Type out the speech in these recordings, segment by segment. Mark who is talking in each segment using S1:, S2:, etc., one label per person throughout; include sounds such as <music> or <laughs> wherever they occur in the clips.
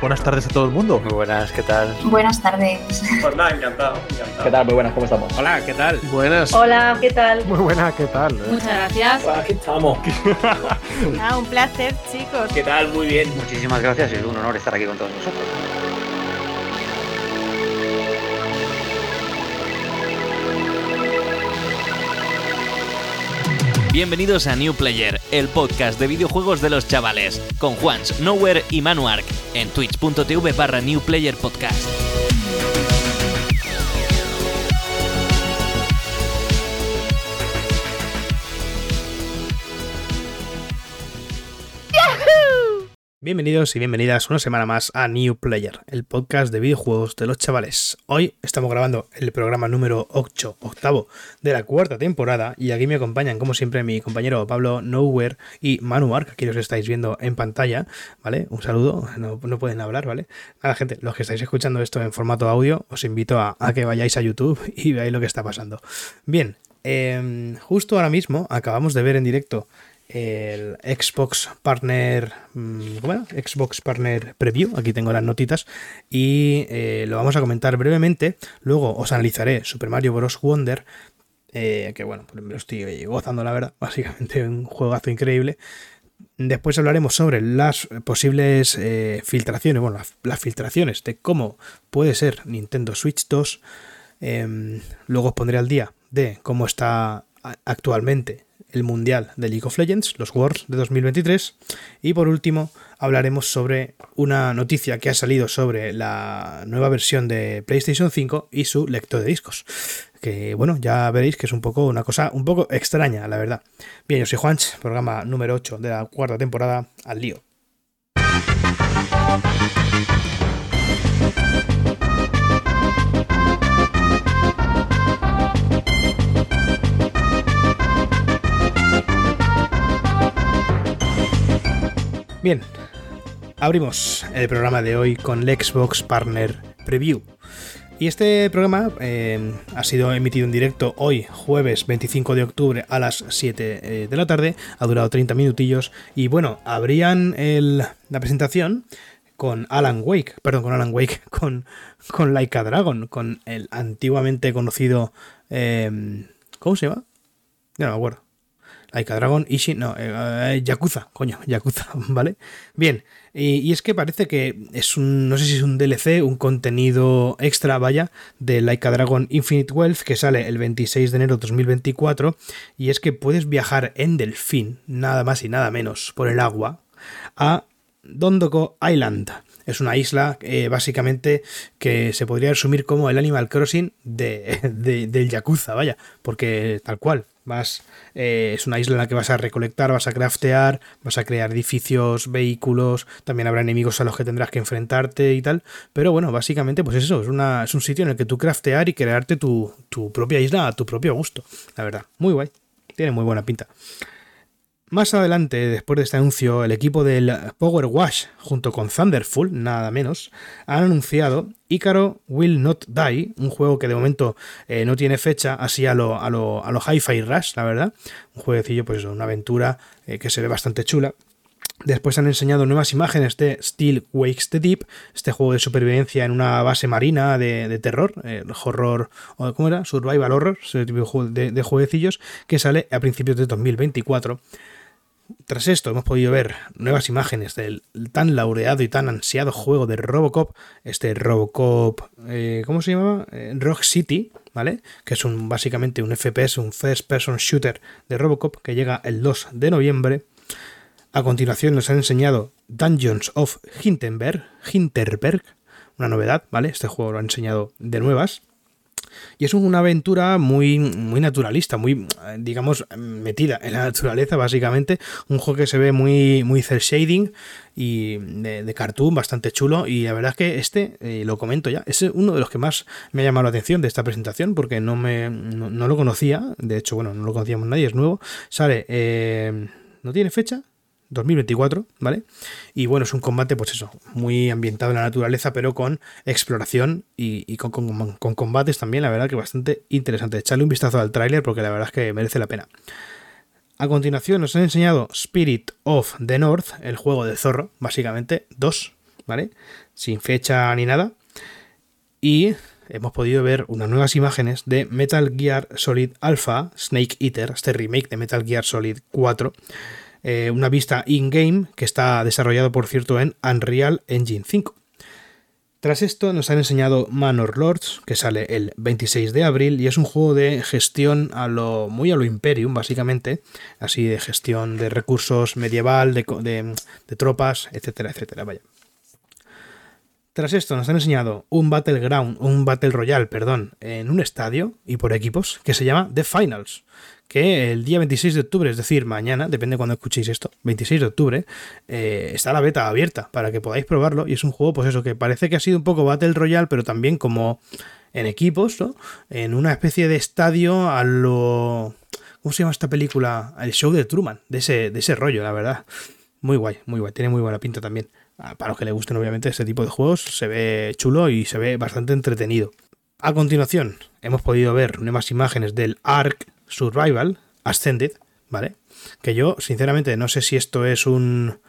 S1: Buenas tardes a todo el mundo.
S2: Muy buenas, ¿qué tal?
S3: Buenas tardes.
S4: Pues nada, encantado, encantado.
S5: ¿Qué tal? Muy buenas, ¿cómo estamos?
S6: Hola, ¿qué tal?
S1: Buenas.
S7: Hola, ¿qué tal?
S8: Muy buena, ¿qué tal?
S7: Muchas gracias.
S4: Pues aquí estamos.
S9: Ah, un placer, chicos.
S4: ¿Qué tal? Muy bien.
S2: Muchísimas gracias y es un honor estar aquí con todos vosotros.
S10: Bienvenidos a New Player, el podcast de videojuegos de los chavales, con Juans, Nowhere y Manuark, en twitch.tv barra New Player Podcast.
S8: Bienvenidos y bienvenidas una semana más a New Player, el podcast de videojuegos de los chavales. Hoy estamos grabando el programa número 8, octavo de la cuarta temporada y aquí me acompañan como siempre mi compañero Pablo Nowhere y Manu Arc, que os estáis viendo en pantalla, ¿vale? Un saludo, no, pueden hablar, ¿vale? Nada gente, los que estáis escuchando esto en formato audio, os invito a, que vayáis a YouTube y veáis lo que está pasando. Bien, eh, justo ahora mismo acabamos de ver en directo el Xbox Partner. ¿Cómo era? Xbox Partner Preview. Aquí tengo las notitas. Y eh, lo vamos a comentar brevemente. Luego os analizaré Super Mario Bros. Wonder. Eh, que bueno, pues me lo estoy gozando, la verdad. <laughs> Básicamente un juegazo increíble. Después hablaremos sobre las posibles eh, filtraciones, bueno, las, las, filtraciones de cómo puede ser Nintendo Switch 2. Em, luego os pondré al día de cómo está actualmente el Mundial de League of Legends, los Worlds de 2023. Y por último, hablaremos sobre una noticia que ha salido sobre la nueva versión de PlayStation 5 y su lector de discos. Que bueno, ya veréis que es un poco una cosa un poco extraña, la verdad. Bien, yo soy Juanch, programa número 8 de la cuarta temporada, al lío. Bien, abrimos el programa de hoy con el Xbox Partner Preview. Y este programa eh, ha sido emitido en directo hoy, jueves 25 de octubre a las 7 eh, de la tarde. Ha durado 30 minutillos. Y bueno, abrían el, la presentación con Alan Wake, perdón, con Alan Wake, <laughs> con, con Laika Dragon, con el antiguamente conocido. Eh, ¿Cómo se llama? Ya no me acuerdo. Laika Dragon, Ishi, no, eh, Yakuza, coño, <laughs> Yakuza, ¿vale? Bien, y, y, es que parece que es un, no sé si es un DLC, un contenido extra, vaya, de Laika Dragon Infinite Wealth que sale el 26 de enero de 2024, y es que puedes viajar en delfín, nada más y nada menos, por el agua, a Dondoko Island. Es una isla eh, básicamente que se podría resumir como el Animal Crossing de, <laughs> de, del Yakuza, vaya, porque tal cual, Vas, eh, es una isla en la que vas a recolectar, vas a craftear, vas a crear edificios, vehículos, también habrá enemigos a los que tendrás que enfrentarte y tal. Pero bueno, básicamente, pues eso, es, una, es un sitio en el que tú craftear y crearte tu, tu propia isla a tu propio gusto. La verdad, muy guay. Tiene muy buena pinta. Más adelante, después de este anuncio, el equipo del Power Wash, junto con Thunderful, nada menos, han anunciado Icaro Will Not Die, un juego que de momento eh, no tiene fecha, así a lo, a lo, a lo Hi-Fi Rush, la verdad. Un jueguecillo, pues una aventura eh, que se ve bastante chula. Después han enseñado nuevas imágenes de Still Wakes the Deep, este juego de supervivencia en una base marina de, terror, eh, horror, ¿cómo era? Survival Horror, ese tipo de, de jueguecillos, que sale a principios de 2024. Tras esto hemos podido ver nuevas imágenes del tan laureado y tan ansiado juego de Robocop, este Robocop, eh, ¿cómo se llama? Eh, Rock City, ¿vale? Que es un, básicamente un FPS, un First Person Shooter de Robocop que llega el 2 de noviembre. A continuación nos han enseñado Dungeons of Hinterberg, Hinterberg, una novedad, ¿vale? Este juego lo han enseñado de nuevas. Y es una aventura muy, muy naturalista, muy, digamos, metida en la naturaleza, básicamente. Un juego que se ve muy, muy cel shading y de, de, cartoon, bastante chulo. Y la verdad es que este, eh, lo comento ya, es uno de los que más me ha llamado la atención de esta presentación, porque no, me, no, no lo conocía. De hecho, bueno, no lo conocíamos nadie, es nuevo. Sale, eh, ¿no tiene fecha? 2024, ¿vale? Y bueno, es un combate, pues eso, muy ambientado en la naturaleza, pero con exploración y, con, combates también, la verdad que bastante interesante. Echarle un vistazo al tráiler porque la verdad es que merece la pena. A continuación nos han enseñado Spirit of the North, el juego de zorro, básicamente, dos, ¿vale? Sin fecha ni nada. Y hemos podido ver unas nuevas imágenes de Metal Gear Solid Alpha Snake Eater, este remake de Metal Gear Solid 4. Eh, una vista in-game que está desarrollado, por cierto, en Unreal Engine 5. Tras esto nos han enseñado Manor Lords, que sale el 26 de abril y es un juego de gestión a lo muy a lo Imperium, básicamente, así de gestión de recursos medieval, de, tropas, etcétera, etcétera, vaya. Tras esto nos han enseñado un Battleground, un Battle Royale, perdón, en un estadio y por equipos que se llama The Finals, que el día 26 de octubre, es decir, mañana, depende de cuando escuchéis esto, 26 de octubre, eh, está la beta abierta para que podáis probarlo y es un juego, pues eso, que parece que ha sido un poco Battle Royale, pero también como en equipos, ¿no? En una especie de estadio a lo... ¿Cómo se llama esta película? El show de Truman, de ese, de ese rollo, la verdad. Muy guay, muy guay, tiene muy buena pinta también. Ah, para los que le gusten obviamente este tipo de juegos, se ve chulo y se ve bastante entretenido. A continuación, hemos podido ver nuevas imágenes del Ark Survival Ascended, ¿vale? Que yo, sinceramente, no sé si esto es un,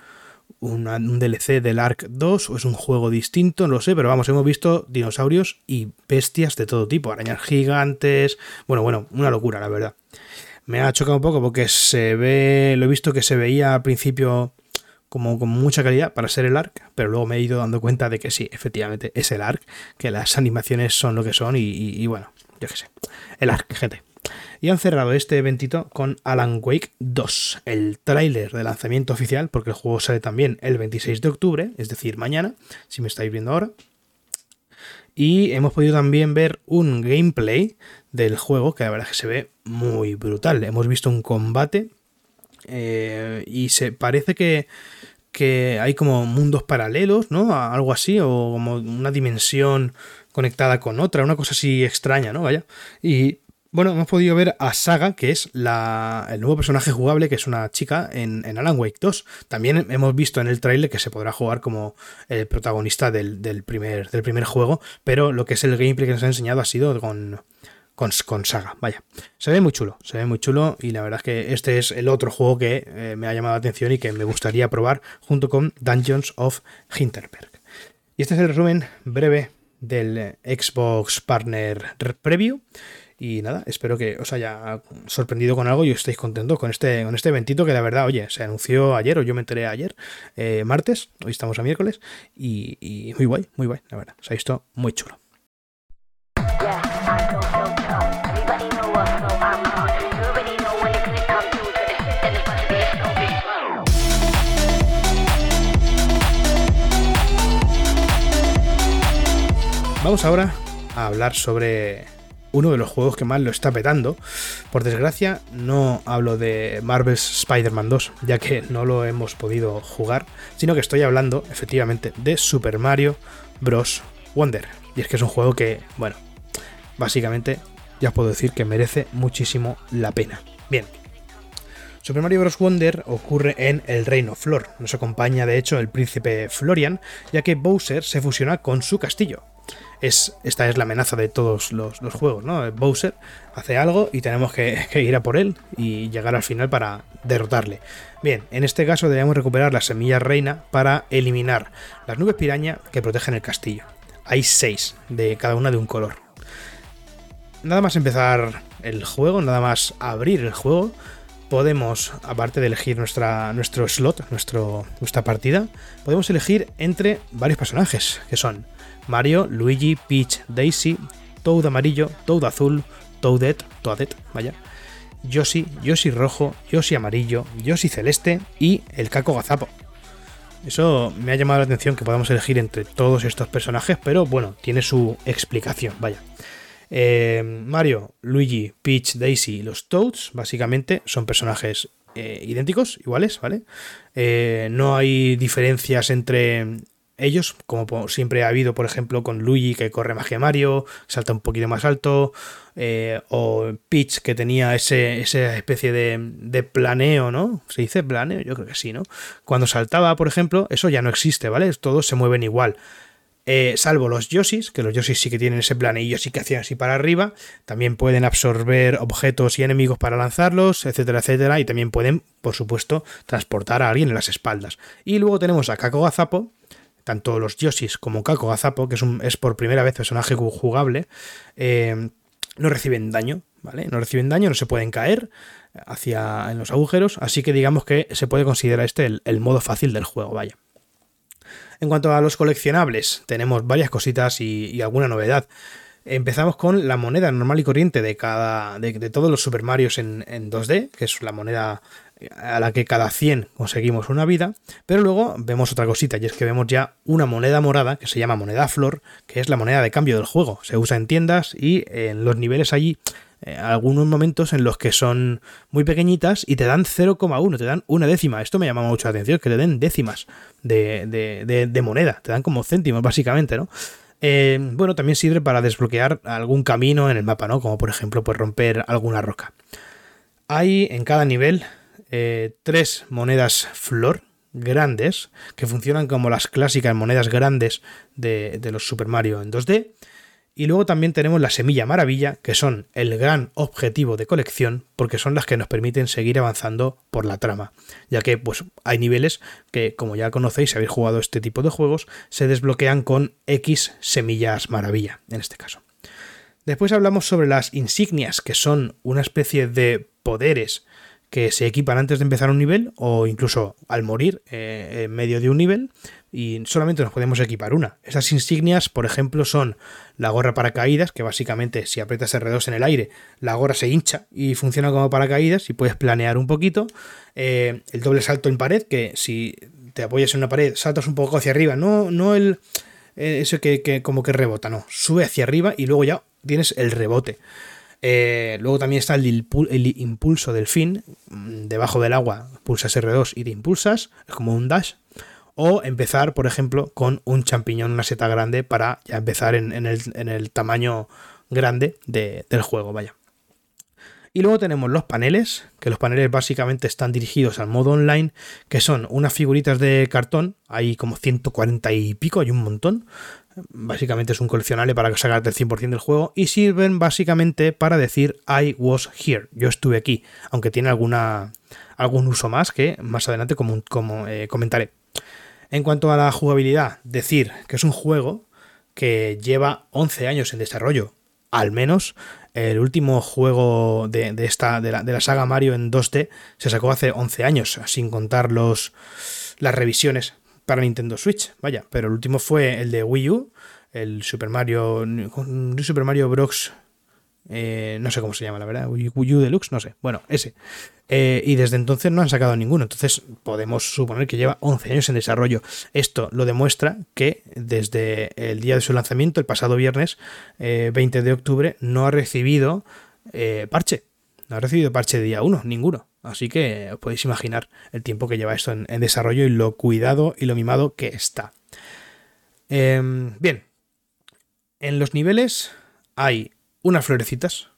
S8: un, DLC del Ark 2 o es un juego distinto, no lo sé, pero vamos, hemos visto dinosaurios y bestias de todo tipo, arañas gigantes, bueno, bueno, una locura, la verdad. Me ha chocado un poco porque se ve, lo he visto que se veía al principio como con mucha calidad para ser el ARC, pero luego me he ido dando cuenta de que sí, efectivamente es el ARC, que las animaciones son lo que son y, bueno, yo qué sé, el ARC, gente. Y han cerrado este eventito con Alan Wake 2, el tráiler de lanzamiento oficial, porque el juego sale también el 26 de octubre, es decir, mañana, si me estáis viendo ahora. Y hemos podido también ver un gameplay del juego que la verdad es que se ve muy brutal. Hemos visto un combate eh, y se parece que, que hay como mundos paralelos, ¿no? Algo así, o como una dimensión conectada con otra, una cosa así extraña, ¿no? Vaya. Y bueno, hemos podido ver a Saga, que es la, el nuevo personaje jugable, que es una chica en, Alan Wake 2. También hemos visto en el trailer que se podrá jugar como el protagonista del, del, primer, del primer juego, pero lo que es el gameplay que nos ha enseñado ha sido con, con, Saga. Vaya, se ve muy chulo, se ve muy chulo y la verdad es que este es el otro juego que eh, me ha llamado la atención y que me gustaría probar junto con Dungeons of Hinterberg. Y este es el resumen breve del Xbox Partner Preview. Y nada, espero que os haya sorprendido con algo y estéis contentos con este, con este eventito que la verdad, oye, se anunció ayer o yo me enteré ayer, eh, martes, hoy estamos a miércoles, y, y muy guay, muy guay, la verdad, se ha visto muy chulo. Vamos ahora a hablar sobre uno de los juegos que más lo está petando. Por desgracia, no hablo de Marvel's Spider-Man 2, ya que no lo hemos podido jugar, sino que estoy hablando efectivamente de Super Mario Bros. Wonder. Y es que es un juego que, bueno, básicamente ya puedo decir que merece muchísimo la pena. Bien. Super Mario Bros. Wonder ocurre en el Reino Flor. Nos acompaña de hecho el príncipe Florian, ya que Bowser se fusiona con su castillo es, esta es la amenaza de todos los, juegos, ¿no? Bowser hace algo y tenemos <laughs> que, ir a por él y llegar al final para derrotarle. Bien, en este caso debemos recuperar la semilla reina para eliminar las nubes piraña que protegen el castillo. Hay seis, de cada una de un color. Nada más empezar el juego, nada más abrir el juego, podemos, aparte de elegir nuestro slot, nuestra partida, podemos elegir entre varios personajes, que son Mario, Luigi, Peach, Daisy, Toad amarillo, Toad azul, Toadette, Toadette, vaya, Yoshi, Yoshi rojo, Yoshi amarillo, Yoshi celeste y el Caco Gazapo. Eso me ha llamado la atención que podamos elegir entre todos estos personajes, pero bueno, tiene su explicación, vaya. Eh, Mario, Luigi, Peach, Daisy y los Toads, básicamente, son personajes eh, idénticos, iguales, ¿vale? Eh, no hay diferencias entre ellos, como siempre ha habido, por ejemplo, con Luigi que corre magia Mario, salta un poquito más alto, eh, o Peach que tenía ese, esa especie de, planeo, ¿no? ¿Se dice planeo? Yo creo que sí, ¿no? Cuando saltaba, por ejemplo, eso ya no existe, ¿vale? Todos se mueven igual. Eh, salvo los Yoshis, que los Yoshis sí que tienen ese planeillo, sí que hacían así para arriba, también pueden absorber objetos y enemigos para lanzarlos, etcétera, etcétera, y también pueden, por supuesto, transportar a alguien en las espaldas. Y luego tenemos a Kako Gazapo, tanto los Yoshis como Kako Gazapo, que es, un, es por primera vez personaje jugable, eh, no reciben daño, ¿vale? No reciben daño, no se pueden caer hacia en los agujeros, así que digamos que se puede considerar este el, modo fácil del juego, vaya. En cuanto a los coleccionables, tenemos varias cositas y, alguna novedad. Empezamos con la moneda normal y corriente de cada. de, de todos los Super Marios en, en 2D, que es la moneda a la que cada 100 conseguimos una vida, pero luego vemos otra cosita y es que vemos ya una moneda morada que se llama moneda flor, que es la moneda de cambio del juego. Se usa en tiendas y en los niveles allí eh, algunos momentos en los que son muy pequeñitas y te dan 0,1, te dan una décima. Esto me llama mucho la atención, que te den décimas de, de, de, de moneda, te dan como céntimos básicamente, ¿no? Eh, bueno, también sirve para desbloquear algún camino en el mapa, ¿no? Como por ejemplo, pues romper alguna roca. Hay en cada nivel eh, tres monedas flor grandes que funcionan como las clásicas monedas grandes de, de, los Super Mario en 2D. Y luego también tenemos la semilla maravilla, que son el gran objetivo de colección, porque son las que nos permiten seguir avanzando por la trama. Ya que pues, hay niveles que, como ya conocéis, si habéis jugado este tipo de juegos, se desbloquean con X semillas maravilla, en este caso. Después hablamos sobre las insignias, que son una especie de poderes que se equipan antes de empezar un nivel o incluso al morir eh, en medio de un nivel y solamente nos podemos equipar una. Esas insignias, por ejemplo, son la gorra paracaídas, que básicamente si aprietas R2 en el aire, la gorra se hincha y funciona como paracaídas y puedes planear un poquito. Eh, el doble salto en pared, que si te apoyas en una pared, saltas un poco hacia arriba, no, no el... Eh, eso que, que como que rebota, no, sube hacia arriba y luego ya tienes el rebote. Eh, luego también está el, impulso del fin. Debajo del agua pulsas R2 y te impulsas. Es como un dash. O empezar, por ejemplo, con un champiñón, una seta grande, para ya empezar en, el, en el, tamaño grande de, del juego. Vaya. Y luego tenemos los paneles, que los paneles básicamente están dirigidos al modo online, que son unas figuritas de cartón, hay como 140 y pico, hay un montón, básicamente es un coleccionable para sacarte el 100% del juego y sirven básicamente para decir I was here, yo estuve aquí, aunque tiene alguna, algún uso más que más adelante como, como eh, comentaré. En cuanto a la jugabilidad, decir que es un juego que lleva 11 años en desarrollo, al menos el último juego de, de esta, de la, de la, saga Mario en 2D se sacó hace 11 años, sin contar los, las revisiones para Nintendo Switch, vaya, pero el último fue el de Wii U, el Super Mario, Super Mario Bros. Eh, no sé cómo se llama, la verdad, Wii U Deluxe, no sé, bueno, ese. Eh, y desde entonces no han sacado ninguno, entonces podemos suponer que lleva 11 años en desarrollo. Esto lo demuestra que desde el día de su lanzamiento, el pasado viernes eh, 20 de octubre, no ha recibido eh, parche. No ha recibido parche de día 1, ninguno. Así que os podéis imaginar el tiempo que lleva esto en, desarrollo y lo cuidado y lo mimado que está. Eh, bien, en los niveles hay unas florecitas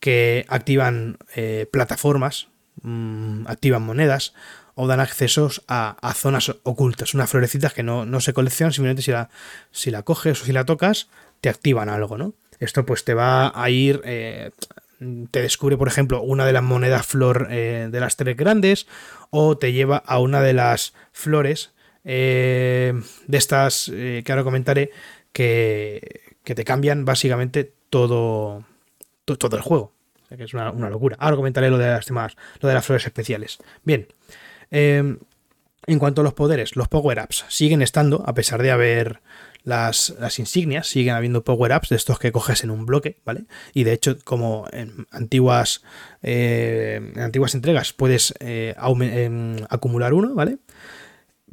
S8: que activan eh, plataformas, mmm, activan monedas o dan accesos a, a, zonas ocultas. Unas florecitas que no, no se coleccionan, simplemente si la, si la, coges o si la tocas, te activan algo, ¿no? Esto pues te va a ir eh, te descubre, por ejemplo, una de las monedas flor eh, de las tres grandes, o te lleva a una de las flores eh, de estas eh, que ahora comentaré, que, que, te cambian básicamente todo, todo, el juego. O sea, que es una, una, locura. Ahora comentaré lo de las demás, lo de las flores especiales. Bien. En cuanto a los poderes, los power-ups siguen estando, a pesar de haber las, las, insignias, siguen habiendo power-ups de estos que coges en un bloque, ¿vale? Y de hecho, como en antiguas, eh, antiguas entregas, puedes eh, eh, acumular uno, ¿vale?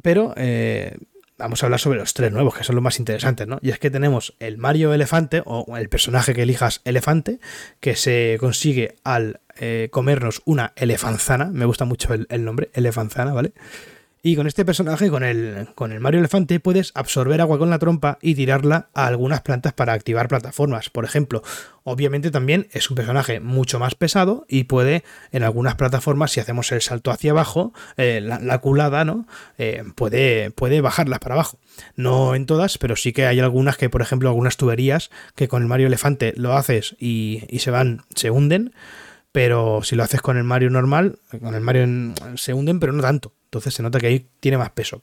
S8: Pero eh, vamos a hablar sobre los tres nuevos, que son los más interesantes, ¿no? Y es que tenemos el Mario Elefante, o el personaje que elijas elefante, que se consigue al comernos una elefanzana, me gusta mucho el nombre, elefanzana, ¿vale? Y con este personaje, con el, con el Mario Elefante, puedes absorber agua con la trompa y tirarla a algunas plantas para activar plataformas. Por ejemplo, obviamente también es un personaje mucho más pesado y puede, en algunas plataformas, si hacemos el salto hacia abajo, eh, la, la, culada, ¿no? Eh, puede, puede bajarlas para abajo. No en todas, pero sí que hay algunas que, por ejemplo, algunas tuberías que con el Mario Elefante lo haces y, y se van, se hunden pero si lo haces con el Mario normal, con el Mario se hunden, pero no tanto. Entonces se nota que ahí tiene más peso.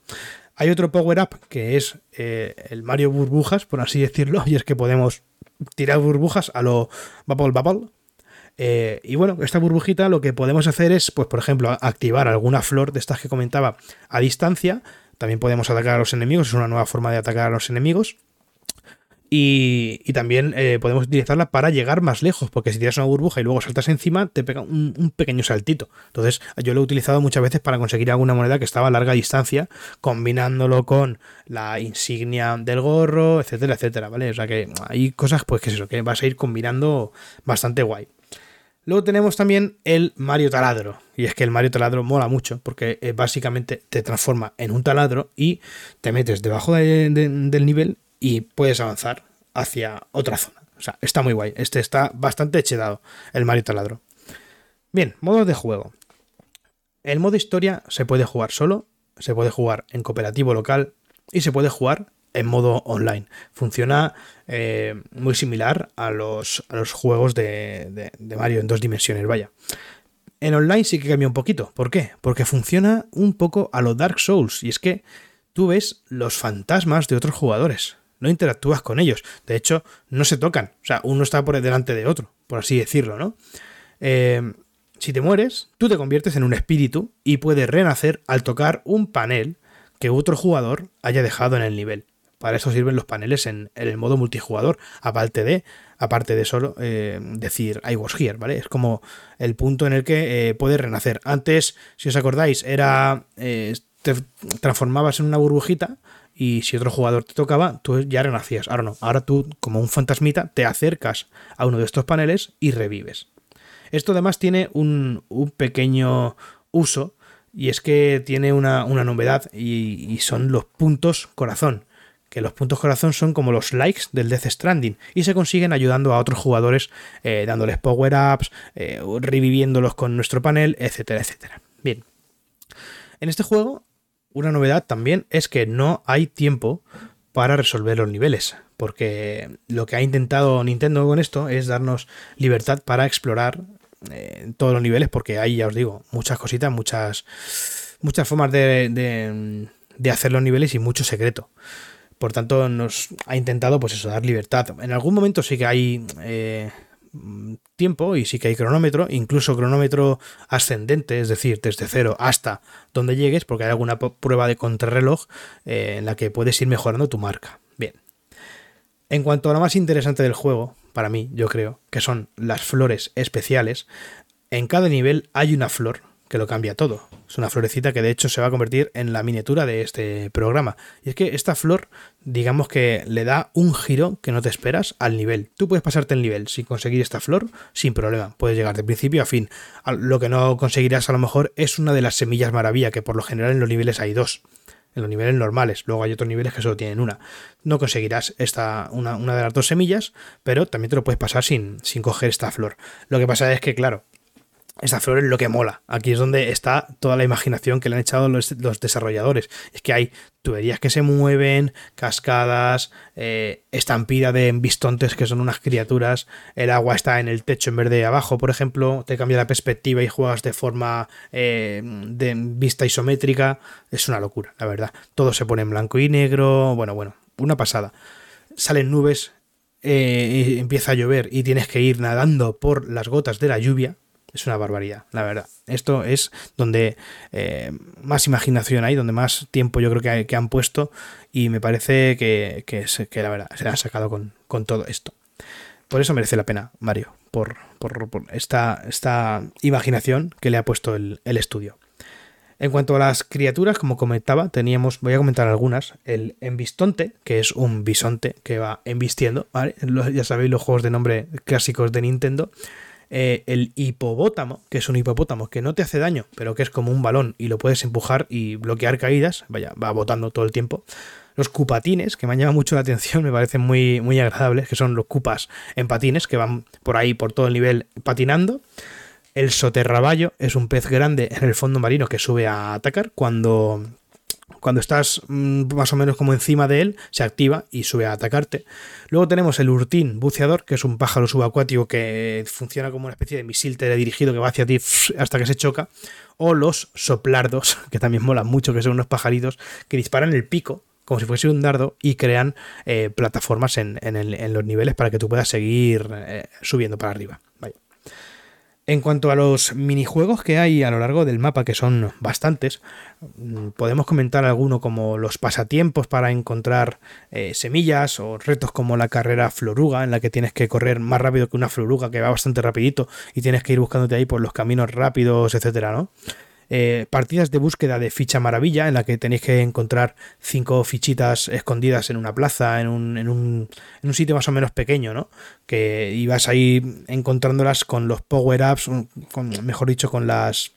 S8: Hay otro power-up que es eh, el Mario Burbujas, por así decirlo, y es que podemos tirar burbujas a lo Bubble Bubble. Eh, y bueno, esta burbujita lo que podemos hacer es, pues por ejemplo, activar alguna flor de estas que comentaba a distancia. También podemos atacar a los enemigos, es una nueva forma de atacar a los enemigos. Y, también eh, podemos utilizarla para llegar más lejos, porque si tiras una burbuja y luego saltas encima, te pega un, pequeño saltito. Entonces, yo lo he utilizado muchas veces para conseguir alguna moneda que estaba a larga distancia, combinándolo con la insignia del gorro, etcétera, etcétera, ¿vale? O sea que hay cosas, pues que es eso, que vas a ir combinando bastante guay. Luego tenemos también el Mario Taladro. Y es que el Mario Taladro mola mucho porque eh, básicamente te transforma en un taladro y te metes debajo del nivel y puedes avanzar hacia otra zona. O sea, está muy guay. Este está bastante hechedado, el Mario Taladro. Bien, modos de juego. El modo historia se puede jugar solo, se puede jugar en cooperativo local y se puede jugar en modo online. Funciona eh, muy similar a los, a los juegos de, de, Mario en dos dimensiones, vaya. En online sí que cambia un poquito. ¿Por qué? Porque funciona un poco a lo Dark Souls. Y es que tú ves los fantasmas de otros jugadores no interactúas con ellos. De hecho, no se tocan. O sea, uno está por delante de otro, por así decirlo, ¿no? Eh, si te mueres, tú te conviertes en un espíritu y puedes renacer al tocar un panel que otro jugador haya dejado en el nivel. Para eso sirven los paneles en, el modo multijugador, aparte de, aparte de solo eh, decir I was here, ¿vale? Es como el punto en el que eh, puedes renacer. Antes, si os acordáis, era. te transformabas en una burbujita y si otro jugador te tocaba, tú ya renacías. Ahora no, ahora tú como un fantasmita te acercas a uno de estos paneles y revives. Esto además tiene un, pequeño uso y es que tiene una, novedad y, son los puntos corazón. Que los puntos corazón son como los likes del Death Stranding y se consiguen ayudando a otros jugadores, eh, dándoles power-ups, eh, reviviéndolos con nuestro panel, etcétera, etcétera. Bien. En este juego una novedad también es que no hay tiempo para resolver los niveles, porque lo que ha intentado Nintendo con esto es darnos libertad para explorar eh, todos los niveles, porque hay, ya os digo, muchas cositas, muchas, muchas formas de, de, hacer los niveles y mucho secreto. Por tanto, nos ha intentado, pues eso, dar libertad. En algún momento sí que hay eh, tiempo y sí que hay cronómetro, incluso cronómetro ascendente, es decir, desde cero hasta donde llegues, porque hay alguna prueba de contrarreloj eh, en la que puedes ir mejorando tu marca. Bien. En cuanto a lo más interesante del juego, para mí, yo creo, que son las flores especiales, en cada nivel hay una flor que lo cambia todo. Es una florecita que de hecho se va a convertir en la miniatura de este programa. Y es que esta flor, digamos que le da un giro que no te esperas al nivel. Tú puedes pasarte el nivel sin conseguir esta flor sin problema. Puedes llegar de principio a fin. Lo que no conseguirás a lo mejor es una de las semillas maravilla, que por lo general en los niveles hay dos. En los niveles normales. Luego hay otros niveles que solo tienen una. No conseguirás esta, una, una de las dos semillas, pero también te lo puedes pasar sin, sin coger esta flor. Lo que pasa es que, claro, esa flor es lo que mola. Aquí es donde está toda la imaginación que le han echado los, desarrolladores. Es que hay tuberías que se mueven, cascadas, eh, estampida de bistontes que son unas criaturas, el agua está en el techo en vez de abajo, por ejemplo, te cambia la perspectiva y juegas de forma eh, de vista isométrica. Es una locura, la verdad. Todo se pone en blanco y negro. Bueno, bueno, una pasada. Salen nubes, eh, empieza a llover y tienes que ir nadando por las gotas de la lluvia es una barbaridad, la verdad. Esto es donde eh, más imaginación hay, donde más tiempo yo creo que, han puesto y me parece que, que, la verdad se ha sacado con, todo esto. Por eso merece la pena, Mario, por, esta, esta, imaginación que le ha puesto el, estudio. En cuanto a las criaturas, como comentaba, teníamos, voy a comentar algunas, el embistonte, que es un bisonte que va embistiendo, ya sabéis los juegos de nombre clásicos de Nintendo, eh, el hipopótamo, que es un hipopótamo que no te hace daño, pero que es como un balón y lo puedes empujar y bloquear caídas, vaya, va botando todo el tiempo. Los cupatines, que me han llamado mucho la atención, me parecen muy, muy agradables, que son los cupas en patines, que van por ahí, por todo el nivel, patinando. El soterraballo es un pez grande en el fondo marino que sube a atacar cuando cuando estás mm, más o menos como encima de él, se activa y sube a atacarte. Luego tenemos el urtín buceador, que es un pájaro subacuático que funciona como una especie de misil teledirigido que va hacia ti hasta que se choca. O los soplardos, <laughs> que también molan mucho, que son unos pajaritos que disparan el pico como si fuese un dardo y crean eh, plataformas en, los niveles para que tú puedas seguir eh, subiendo para arriba. En cuanto a los minijuegos que hay a lo largo del mapa, que son bastantes, mm, podemos comentar alguno como los pasatiempos para encontrar eh, semillas o retos como la carrera floruga, en la que tienes que correr más rápido que una floruga que va bastante rapidito y tienes que ir buscándote ahí por los caminos rápidos, etcétera, ¿no? Eh, partidas de búsqueda de ficha maravilla en la que tenéis que encontrar cinco fichitas escondidas en una plaza, en un, en un, en un sitio más o menos pequeño, ¿no? Que ibas ahí encontrándolas con los power-ups, con, mejor dicho, con las...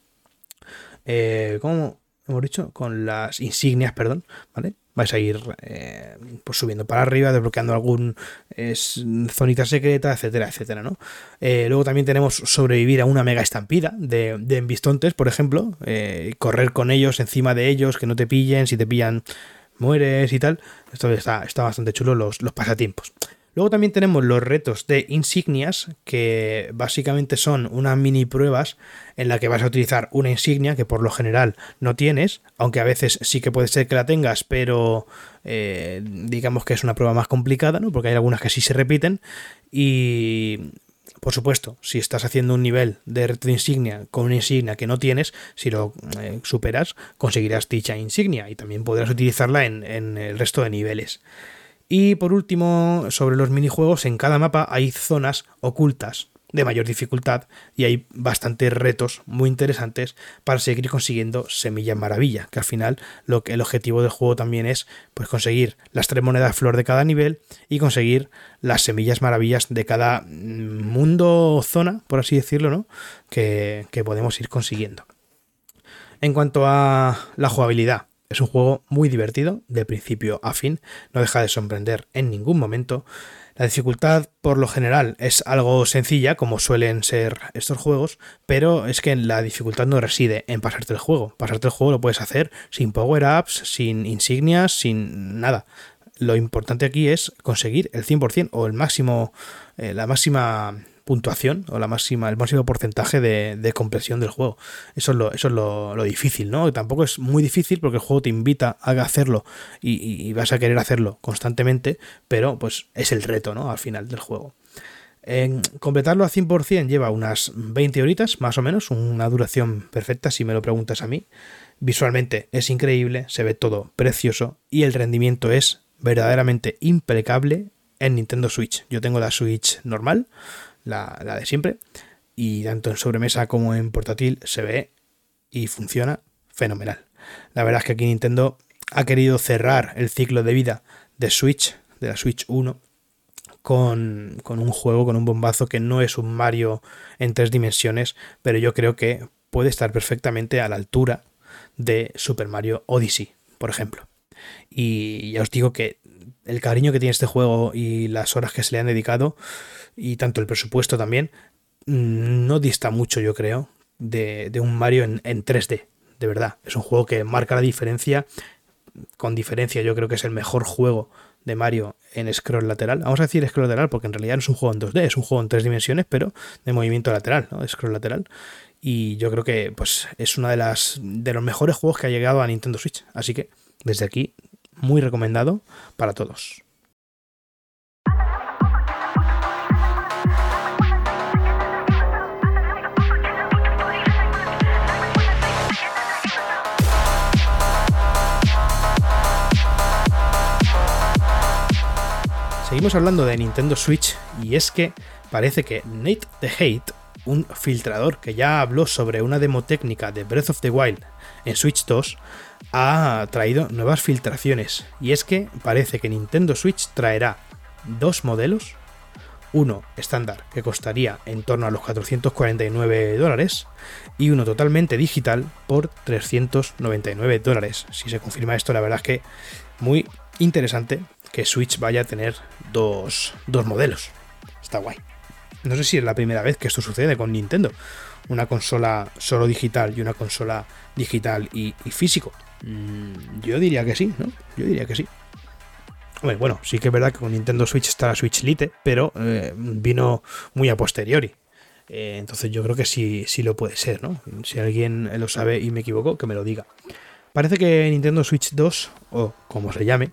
S8: Eh, ¿Cómo hemos dicho? Con las insignias, perdón, ¿vale? Vais a ir eh, pues subiendo para arriba, desbloqueando algún es, zonita secreta, etcétera, etcétera, ¿no? Eh, luego también tenemos sobrevivir a una mega estampida de, de embistontes, por ejemplo, eh, correr con ellos, encima de ellos, que no te pillen, si te pillan mueres y tal. Esto está, está bastante chulo los, los pasatiempos. Luego también tenemos los retos de insignias, que básicamente son unas mini pruebas en la que vas a utilizar una insignia que por lo general no tienes, aunque a veces sí que puede ser que la tengas, pero eh, digamos que es una prueba más complicada, ¿no? Porque hay algunas que sí se repiten. Y por supuesto, si estás haciendo un nivel de reto de insignia con una insignia que no tienes, si lo eh, superas, conseguirás dicha insignia y también podrás utilizarla en, en el resto de niveles. Y por último, sobre los minijuegos, en cada mapa hay zonas ocultas de mayor dificultad y hay bastantes retos muy interesantes para seguir consiguiendo semillas maravilla, que al final lo que el objetivo del juego también es pues conseguir las tres monedas flor de cada nivel y conseguir las semillas maravillas de cada mundo o zona, por así decirlo, ¿no? que podemos ir consiguiendo. En cuanto a la jugabilidad, es un juego muy divertido, de principio a fin, no deja de sorprender en ningún momento. La dificultad, por lo general, es algo sencilla, como suelen ser estos juegos, pero es que la dificultad no reside en pasarte el juego. Pasarte el juego lo puedes hacer sin power-ups, sin insignias, sin nada. Lo importante aquí es conseguir el 100% o el máximo, eh, la máxima puntuación o la máxima, el máximo porcentaje de, de compresión del juego. Eso es, lo, eso es lo, difícil, ¿no? tampoco es muy difícil porque el juego te invita a hacerlo y, vas a querer hacerlo constantemente, pero pues es el reto, ¿no? Al final del juego. En completarlo a 100% lleva unas 20 horitas, más o menos, una duración perfecta si me lo preguntas a mí. Visualmente es increíble, se ve todo precioso y el rendimiento es verdaderamente impecable en Nintendo Switch. Yo tengo la Switch normal, la, de siempre. Y tanto en sobremesa como en portátil se ve y funciona fenomenal. La verdad es que aquí Nintendo ha querido cerrar el ciclo de vida de Switch, de la Switch 1, con, con, un juego, con un bombazo que no es un Mario en tres dimensiones, pero yo creo que puede estar perfectamente a la altura de Super Mario Odyssey, por ejemplo. Y ya os digo que el cariño que tiene este juego y las horas que se le han dedicado y tanto el presupuesto también, mm, no dista mucho, yo creo, de, un Mario en, 3D. De verdad, es un juego que marca la diferencia. Con diferencia, yo creo que es el mejor juego de Mario en scroll lateral. Vamos a decir scroll lateral porque en realidad no es un juego en 2D, es un juego en tres dimensiones, pero de movimiento lateral, ¿no? Scroll lateral. Y yo creo que pues, es uno de, las, de los mejores juegos que ha llegado a Nintendo Switch. Así que desde aquí, muy recomendado para todos. Seguimos hablando de Nintendo Switch y es que parece que Nate the Hate, un filtrador que ya habló sobre una demo técnica de Breath of the Wild en Switch 2, ha traído nuevas filtraciones. Y es que parece que Nintendo Switch traerá dos modelos. Uno estándar que costaría en torno a los 449 dólares y uno totalmente digital por 399 dólares. Si se confirma esto, la verdad es que muy interesante que Switch vaya a tener dos, modelos. Está guay. No sé si es la primera vez que esto sucede con Nintendo. Una consola solo digital y una consola digital y, físico. Mm, yo diría que sí, ¿no? Yo diría que sí. Hombre, bueno, sí que es verdad que con Nintendo Switch está la Switch Lite, pero eh, vino muy a posteriori. Eh, entonces yo creo que sí, sí lo puede ser, ¿no? Si alguien lo sabe y me equivoco, que me lo diga. Parece que Nintendo Switch 2, o como se llame,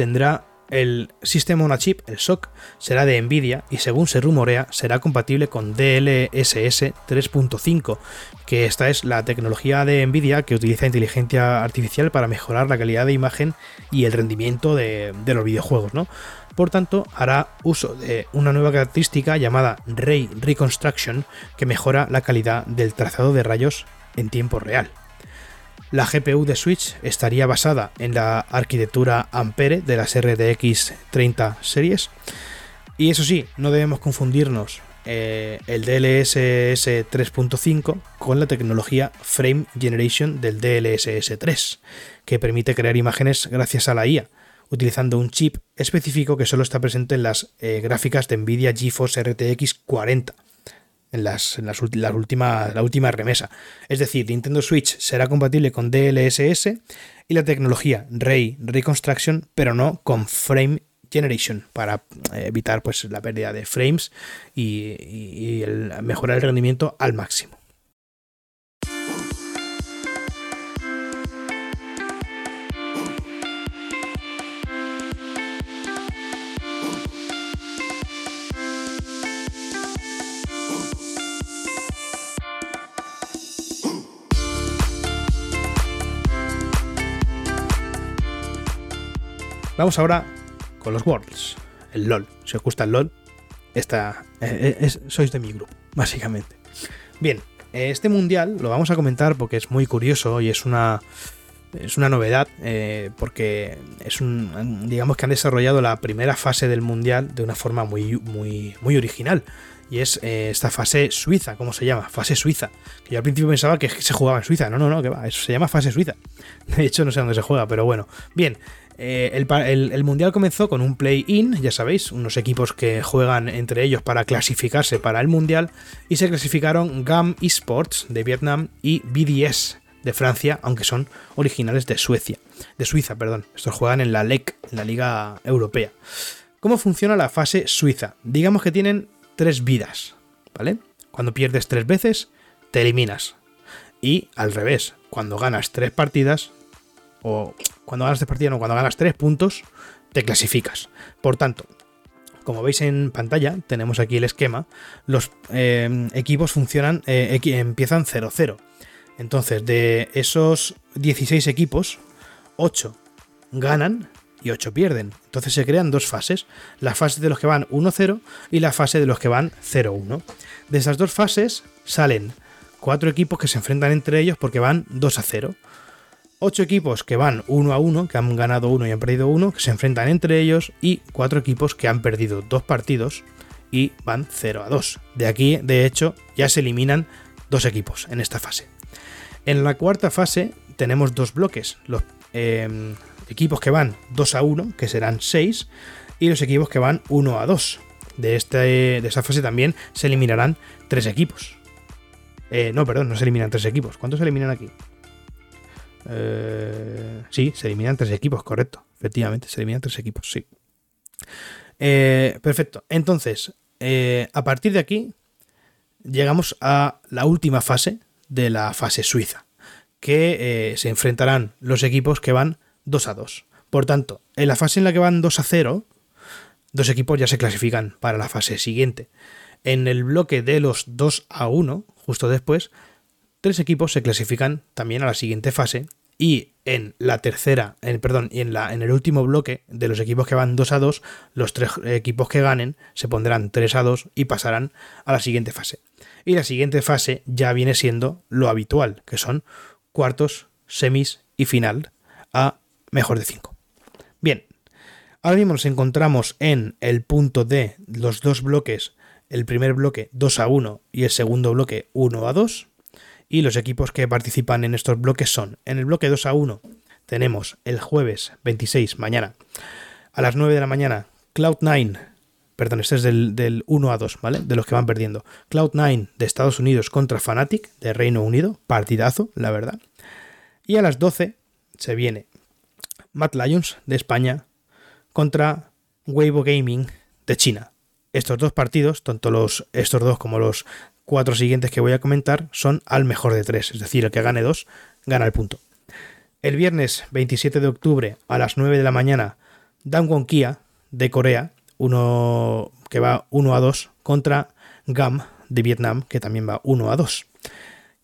S8: tendrá el System on a Chip, el SOC, será de Nvidia y según se rumorea será compatible con DLSS 3.5, que esta es la tecnología de Nvidia que utiliza inteligencia artificial para mejorar la calidad de imagen y el rendimiento de, los videojuegos, ¿no? Por tanto, hará uso de una nueva característica llamada Ray Reconstruction que mejora la calidad del trazado de rayos en tiempo real. La GPU de Switch estaría basada en la arquitectura Ampere de las RTX 30 series. Y eso sí, no debemos confundirnos eh, el DLSS 3.5 con la tecnología Frame Generation del DLSS 3, que permite crear imágenes gracias a la IA, utilizando un chip específico que solo está presente en las eh, gráficas de Nvidia GeForce RTX 40 en, las, las, últimas, la última remesa. Es decir, Nintendo Switch será compatible con DLSS y la tecnología Ray Reconstruction, pero no con Frame Generation para eh, evitar pues, la pérdida de frames y, mejorar el rendimiento al máximo. Vamos ahora con los Worlds, el LOL. Si os gusta el LOL, esta, eh, eh, sois de mi grupo, básicamente. Bien, este mundial lo vamos a comentar porque es muy curioso y es una, es una novedad, eh, porque es un, digamos que han desarrollado la primera fase del mundial de una forma muy, muy, muy original. Y es esta fase suiza, ¿cómo se llama? Fase suiza. Que yo al principio pensaba que se jugaba en Suiza. No, no, no, que va. Eso se llama fase suiza. De hecho, no sé dónde se juega, pero bueno. Bien, eh, el, mundial comenzó con un play-in, ya sabéis, unos equipos que juegan entre ellos para clasificarse para el mundial, y se clasificaron GAM Esports de Vietnam y BDS de Francia, aunque son originales de Suecia, de Suiza, perdón. Estos juegan en la LEC, en la Liga Europea. ¿Cómo funciona la fase suiza? Digamos que tienen tres vidas, ¿vale? Cuando pierdes tres veces, te eliminas. Y al revés, cuando ganas tres partidas, o cuando ganas tres partidas, no, cuando ganas tres puntos, te clasificas. Por tanto, como veis en pantalla, tenemos aquí el esquema, los eh, equipos funcionan, eh, empiezan 0-0. Entonces, de esos 16 equipos, 8 ganan y 8 pierden. Entonces se crean dos fases, la fase de los que van 1-0 y la fase de los que van 0-1. De esas dos fases salen cuatro equipos que se enfrentan entre ellos porque van 2 0. Ocho equipos que van uno a uno, que han ganado uno y han perdido uno, que se enfrentan entre ellos, y cuatro equipos que han perdido dos partidos y van 0 a 2. De aquí, de hecho, ya se eliminan dos equipos en esta fase. En la cuarta fase tenemos dos bloques, los em, equipos que van 2 a 1, que serán 6, y los equipos que van 1 a 2. De, este, de esta fase también se eliminarán tres equipos. Eh, no, perdón, no se eliminan tres equipos. ¿Cuántos se eliminan aquí? Eh, sí, se eliminan tres equipos, correcto. Efectivamente, se eliminan tres equipos, sí. Eh, perfecto. Entonces, eh, a partir de aquí, llegamos a la última fase de la fase suiza, que se enfrentarán los equipos que van 2 a 2. Por tanto, en la fase en la que van 2 a 0, dos equipos ya se clasifican para la fase siguiente. En el bloque de los 2 a 1, justo después, tres equipos se clasifican también a la siguiente fase y en la tercera, en, perdón, y en, la, en el último bloque de los equipos que van 2 a 2, los tres equipos que ganen se pondrán 3 a 2 y pasarán a la siguiente fase. Y la siguiente fase ya viene siendo lo habitual, que son cuartos, semis y final a mejor de 5. Bien, ahora mismo nos encontramos en el punto de los dos bloques, el primer bloque 2 a 1 y el segundo bloque 1 a 2 y los equipos que participan en estos bloques son, en el bloque 2 a 1 tenemos el jueves 26, mañana, a las 9 de la mañana, Cloud9, perdón, este es del, 1 a 2, ¿vale? De los que van perdiendo. Cloud9 de Estados Unidos contra Fnatic de Reino Unido, partidazo, la verdad. Y a las 12 se viene Mad Lions de España contra Weibo Gaming de China. Estos dos partidos, tanto los, estos dos como los cuatro siguientes que voy a comentar, son al mejor de tres, es decir, el que gane dos gana el punto. El viernes 27 de octubre a las 9 de la mañana, Dangwon Kia de Corea, uno que va 1 a 2 contra GAM de Vietnam, que también va 1 a 2.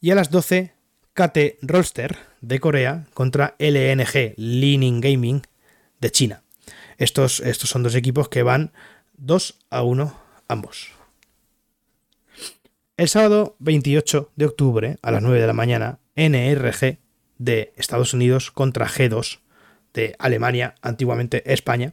S8: Y a las 12, KT Rollster de Corea contra LNG Leaning Gaming de China. Estos, estos son dos equipos que van 2 a 1 ambos. El sábado 28 de octubre a las 9 de la mañana, NRG de Estados Unidos contra G2 de Alemania, antiguamente España.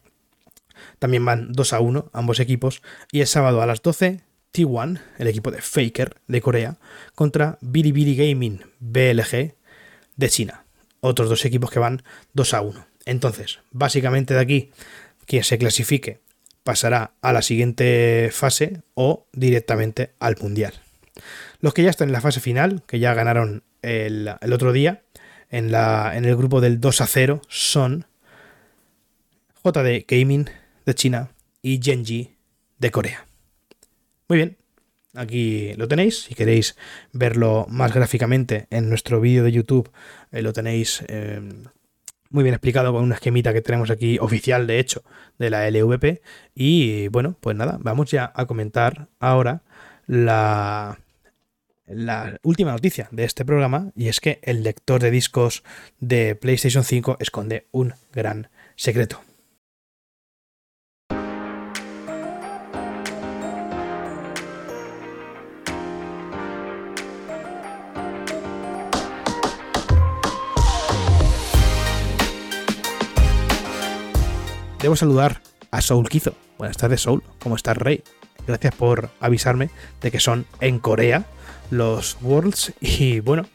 S8: También van 2 a 1 ambos equipos. Y el sábado a las 12, T1, el equipo de Faker de Corea, contra Bilibili Gaming BLG de China. Otros dos equipos que van 2 a 1. Entonces, básicamente de aquí, quien se clasifique pasará a la siguiente fase o directamente al Mundial. Los que ya están en la fase final, que ya ganaron el, otro día, en, la, en el grupo del 2 a 0, son JD Gaming de China y Genji de Corea. Muy bien, aquí lo tenéis. Si queréis verlo más gráficamente en nuestro vídeo de YouTube, eh, lo tenéis eh, muy bien explicado con una esquemita que tenemos aquí oficial, de hecho, de la LVP. Y bueno, pues nada, vamos ya a comentar ahora la, la última noticia de este programa y es que el lector de discos de PlayStation 5 esconde un gran secreto. Debo saludar a Soul Kizo. Buenas tardes, Soul. ¿Cómo estás, Rey? Gracias por avisarme de que son en Corea los Worlds. <laughs> Y bueno,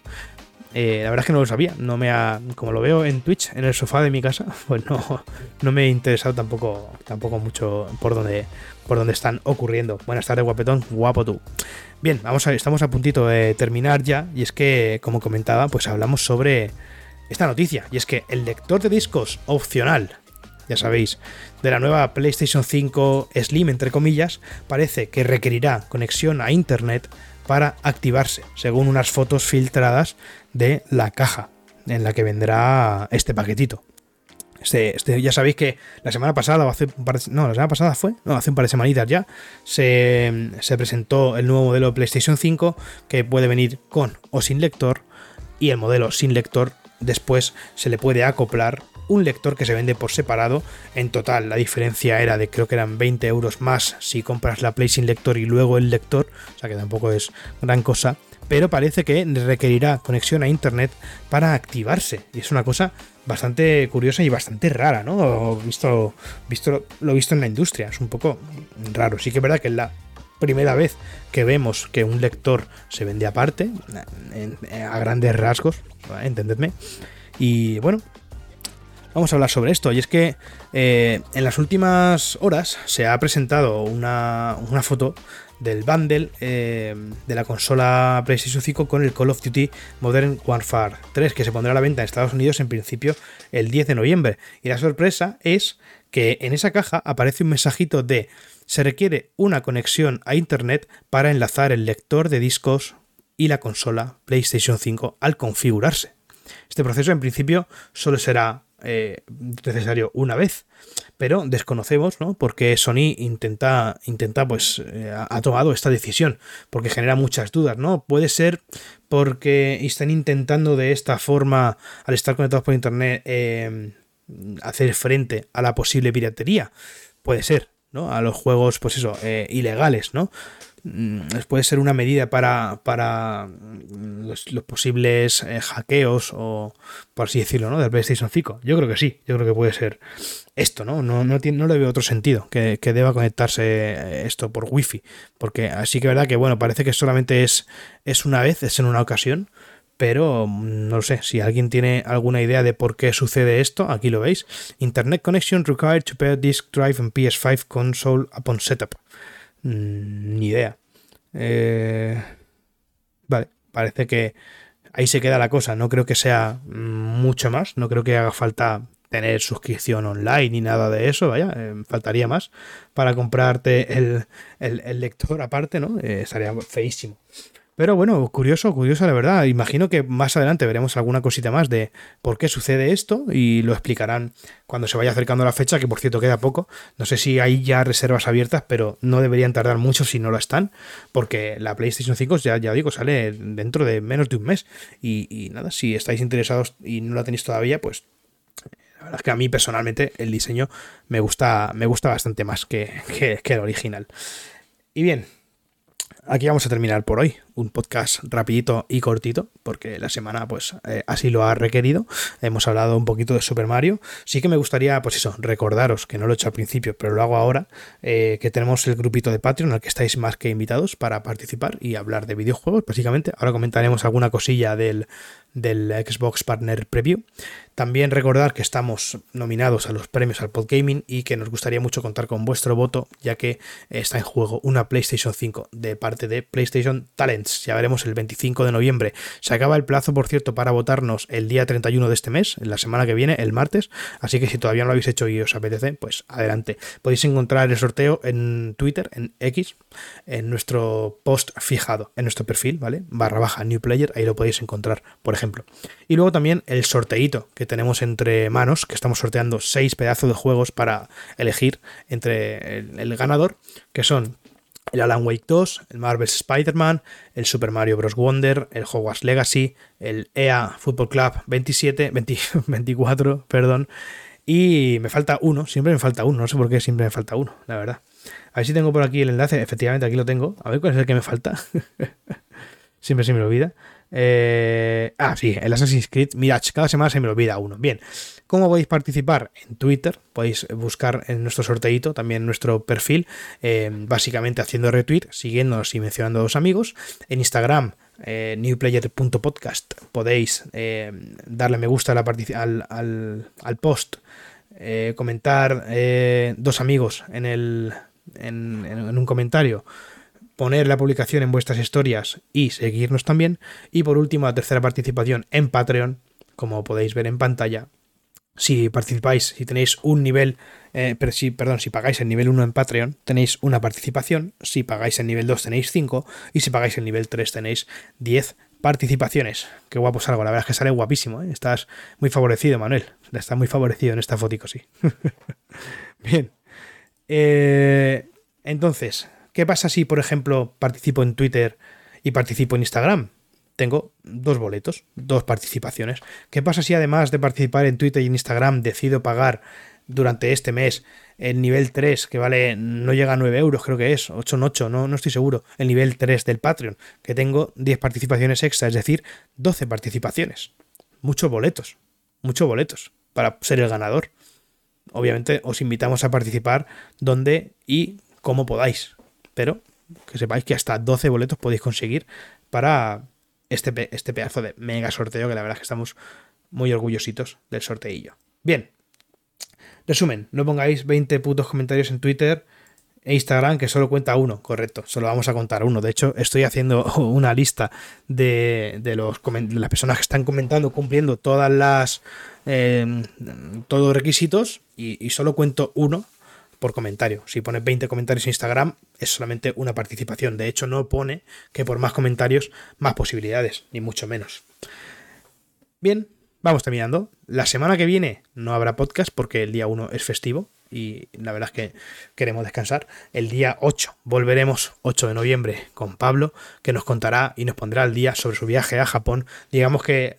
S8: eh, la verdad es que no lo sabía. No me ha, como lo veo en Twitch, en el sofá de mi casa, <laughs> pues no, no me he interesado tampoco, tampoco mucho por dónde, por dónde están ocurriendo. Buenas tardes, guapetón, guapo tú. Bien, vamos a, estamos a puntito de terminar ya. Y es que, como comentaba, pues hablamos sobre esta noticia. Y es que el lector de discos opcional ya sabéis, de la nueva PlayStation 5 Slim, entre comillas, parece que requerirá conexión a Internet para activarse, según unas fotos filtradas de la caja en la que vendrá este paquetito. Este, este, ya sabéis que la semana pasada, o hace un par de, no, la semana pasada fue, no, hace un par de semanitas ya, se, se presentó el nuevo modelo de PlayStation 5 que puede venir con o sin lector y el modelo sin lector después se le puede acoplar un lector que se vende por separado. En total, la diferencia era de creo que eran 20 euros más si compras la Play sin lector y luego el lector, o sea que tampoco es gran cosa. Pero parece que requerirá conexión a internet para activarse. Y es una cosa bastante curiosa y bastante rara, ¿no? Visto, visto lo visto en la industria. Es un poco raro. Sí que es verdad que es la primera vez que vemos que un lector se vende aparte, a grandes rasgos, entendedme. Y bueno, vamos a hablar sobre esto. Y es que eh, en las últimas horas se ha presentado una, foto del bundle eh, de la consola PlayStation 5 con el Call of Duty Modern Warfare 3, que se pondrá a la venta en Estados Unidos en principio el 10 de noviembre. Y la sorpresa es que en esa caja aparece un mensajito de se requiere una conexión a Internet para enlazar el lector de discos y la consola PlayStation 5 al configurarse. Este proceso en principio solo será eh, necesario una vez, pero desconocemos ¿no? porque Sony intenta, intenta pues, eh, ha tomado esta decisión, porque genera muchas dudas, ¿no? Puede ser porque están intentando de esta forma, al estar conectados por internet, eh, hacer frente a la posible piratería. Puede ser, ¿no? A los juegos, pues eso, ilegales, ¿no? Mm, puede ser una medida para, para mm, los, posibles eh, hackeos o por así decirlo, ¿no? Del PlayStation 5. Yo creo que sí, yo creo que puede ser esto, ¿no? No, no, tiene, no le veo otro sentido que, deba conectarse eh, esto por wifi. Porque así que verdad que bueno, parece que solamente es, es una vez, es en una ocasión. Pero mm, no sé, si alguien tiene alguna idea de por qué sucede esto, aquí lo veis. Internet connection required to pair disk drive and PS5 console upon setup. Mm, ni idea. Eh, vale, parece que ahí se queda la cosa. No creo que sea mm, mucho más. No creo que haga falta tener suscripción online ni nada de eso, vaya, eh, faltaría más para comprarte el, el, lector aparte, ¿no? Eh, estaría feísimo. Pero bueno, curioso, curioso la verdad. Imagino que más adelante veremos alguna cosita más de por qué sucede esto y lo explicarán cuando se vaya acercando la fecha, que por cierto queda poco. No sé si hay ya reservas abiertas, pero no deberían tardar mucho si no lo están, porque la PlayStation 5 ya, ya digo, sale dentro de menos de un mes. Y, nada, si estáis interesados y no la tenéis todavía, pues la verdad es que a mí personalmente el diseño me gusta, me gusta bastante más que, que el original. Y bien, aquí vamos a terminar por hoy. Un podcast rapidito y cortito, porque la semana pues eh, así lo ha requerido. Hemos hablado un poquito de Super Mario. Sí que me gustaría, pues eso, recordaros, que no lo he hecho al principio, pero lo hago ahora, eh, que tenemos el grupito de Patreon al que estáis más que invitados para participar y hablar de videojuegos, básicamente. Ahora comentaremos alguna cosilla del, del Xbox Partner Preview. También recordar que estamos nominados a los premios al Podgaming y que nos gustaría mucho contar con vuestro voto, ya que está en juego una PlayStation 5 de parte de PlayStation Talents. Ya veremos el 25 de noviembre. Se acaba el plazo, por cierto, para votarnos el día 31 de este mes, la semana que viene, el martes. Así que si todavía no lo habéis hecho y os apetece, pues adelante. Podéis encontrar el sorteo en Twitter, en X, en nuestro post fijado, en nuestro perfil, ¿vale? Barra baja New Player, ahí lo podéis encontrar, por ejemplo. Y luego también el sorteito que tenemos entre manos, que estamos sorteando seis pedazos de juegos para elegir entre el, ganador, que son el Alan Wake 2, el Marvel's Spider-Man, el Super Mario Bros. Wonder, el Hogwarts Legacy, el EA Football Club 27, 24, <laughs> perdón, y me falta uno, siempre me falta uno, no sé por qué siempre me falta uno, la verdad. A ver si tengo por aquí el enlace, efectivamente aquí lo tengo, a ver cuál es el que me falta. <laughs> siempre se me olvida. Eh, ah, sí, el Assassin's Creed Mirage. Cada semana se me olvida uno. Bien, ¿cómo podéis participar? En Twitter, podéis buscar en nuestro sorteito, también nuestro perfil, eh, básicamente haciendo retweet, siguiéndonos y mencionando a los amigos. En Instagram, eh, newplayer.podcast, podéis eh, darle me gusta al, al, post, comentar dos amigos en, el, en un comentario poner la publicación en vuestras historias y seguirnos también. Y por último, la tercera participación en Patreon, como podéis ver en pantalla. Si participáis, si tenéis un nivel, eh, pero si, perdón, si pagáis el nivel 1 en Patreon, tenéis una participación. Si pagáis el nivel 2, tenéis 5. Y si pagáis el nivel 3, tenéis 10 participaciones. Qué guapo salgo, la verdad es que sale guapísimo. ¿eh? Estás muy favorecido, Manuel. Estás muy favorecido en esta fotico, sí. <laughs> Bien. Eh, entonces, ¿Qué pasa si, por ejemplo, participo en Twitter y participo en Instagram? Tengo dos boletos, dos participaciones. ¿Qué pasa si además de participar en Twitter y en Instagram decido pagar durante este mes el nivel 3, que vale, no llega a 9 euros, creo que es, 8 en 8, no, no estoy seguro, el nivel 3 del Patreon, que tengo 10 participaciones extra, es decir, 12 participaciones. Muchos boletos, muchos boletos para ser el ganador. Obviamente os invitamos a participar donde y como podáis pero que sepáis que hasta 12 boletos podéis conseguir para este, este pedazo de mega sorteo, que la verdad es que estamos muy orgullositos del sorteillo. Bien, resumen, no pongáis 20 putos comentarios en Twitter e Instagram que solo cuenta uno, correcto, solo vamos a contar uno. De hecho, estoy haciendo <laughs> una lista de, los, las personas que están comentando, cumpliendo todas las eh, todos requisitos y solo cuento uno por comentario. Si pones 20 comentarios en Instagram, es solamente una participación. De hecho, no pone que por más comentarios, más posibilidades, ni mucho menos. Bien, vamos terminando. La semana que viene no habrá podcast porque el día 1 es festivo y la verdad es que queremos descansar. El día 8 volveremos, 8 de noviembre, con Pablo, que nos contará y nos pondrá al día sobre su viaje a Japón. Digamos que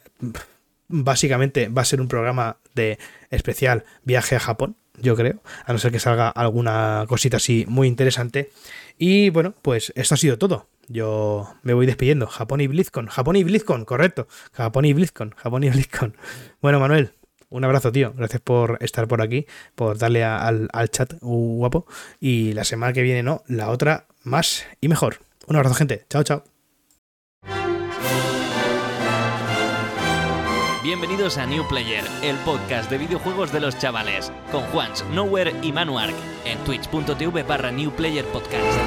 S8: básicamente va a ser un programa de especial viaje a Japón yo creo, a no ser que salga alguna cosita así muy interesante. Y bueno, pues esto ha sido todo. Yo me voy despidiendo. Japón y BlizzCon. Japón y BlizzCon, correcto. Japón y BlizzCon. Japón y BlizzCon. Bueno, Manuel, un abrazo, tío. Gracias por estar por aquí, por darle al, al chat guapo. Y la semana que viene, no, la otra más y mejor. Un abrazo, gente. Chao, chao.
S10: Bienvenidos a New Player, el podcast de videojuegos de los chavales, con Juans, Nowhere y Manuark, en twitch.tv barra New Player Podcast.